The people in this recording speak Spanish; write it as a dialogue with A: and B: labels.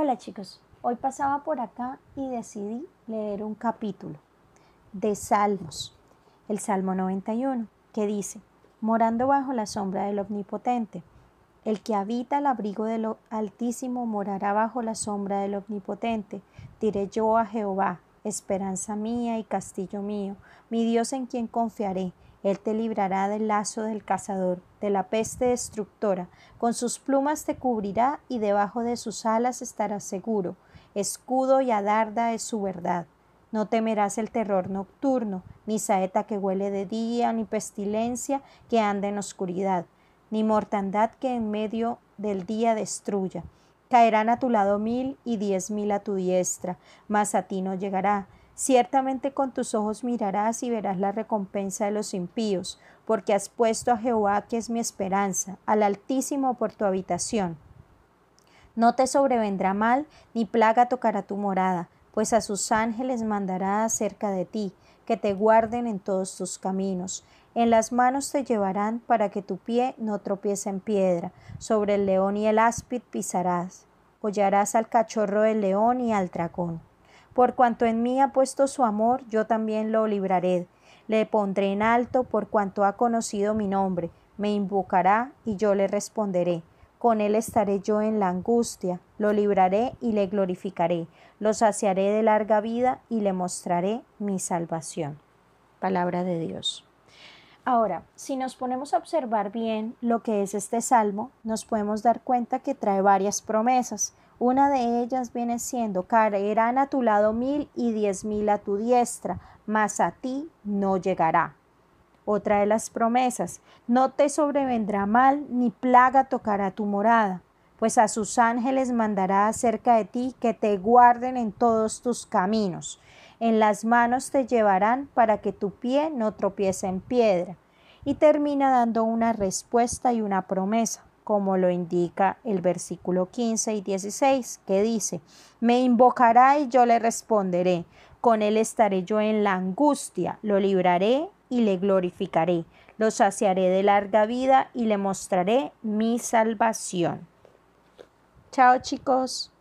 A: Hola chicos, hoy pasaba por acá y decidí leer un capítulo de Salmos, el Salmo 91, que dice, morando bajo la sombra del Omnipotente, el que habita el abrigo del Altísimo morará bajo la sombra del Omnipotente, diré yo a Jehová, esperanza mía y castillo mío, mi Dios en quien confiaré. Él te librará del lazo del cazador, de la peste destructora. Con sus plumas te cubrirá y debajo de sus alas estarás seguro. Escudo y adarda es su verdad. No temerás el terror nocturno, ni saeta que huele de día, ni pestilencia que anda en oscuridad, ni mortandad que en medio del día destruya. Caerán a tu lado mil y diez mil a tu diestra, mas a ti no llegará. Ciertamente con tus ojos mirarás y verás la recompensa de los impíos, porque has puesto a Jehová, que es mi esperanza, al Altísimo por tu habitación. No te sobrevendrá mal, ni plaga tocará tu morada, pues a sus ángeles mandará acerca de ti, que te guarden en todos tus caminos. En las manos te llevarán para que tu pie no tropiece en piedra. Sobre el león y el áspid pisarás. Hollarás al cachorro del león y al dragón. Por cuanto en mí ha puesto su amor, yo también lo libraré. Le pondré en alto por cuanto ha conocido mi nombre. Me invocará y yo le responderé. Con él estaré yo en la angustia, lo libraré y le glorificaré, lo saciaré de larga vida y le mostraré mi salvación. Palabra de Dios. Ahora, si nos ponemos a observar bien lo que es este salmo, nos podemos dar cuenta que trae varias promesas. Una de ellas viene siendo, caerán a tu lado mil y diez mil a tu diestra, mas a ti no llegará. Otra de las promesas, no te sobrevendrá mal ni plaga tocará tu morada, pues a sus ángeles mandará acerca de ti que te guarden en todos tus caminos en las manos te llevarán para que tu pie no tropiece en piedra. Y termina dando una respuesta y una promesa, como lo indica el versículo 15 y 16, que dice, me invocará y yo le responderé, con él estaré yo en la angustia, lo libraré y le glorificaré, lo saciaré de larga vida y le mostraré mi salvación. Chao chicos.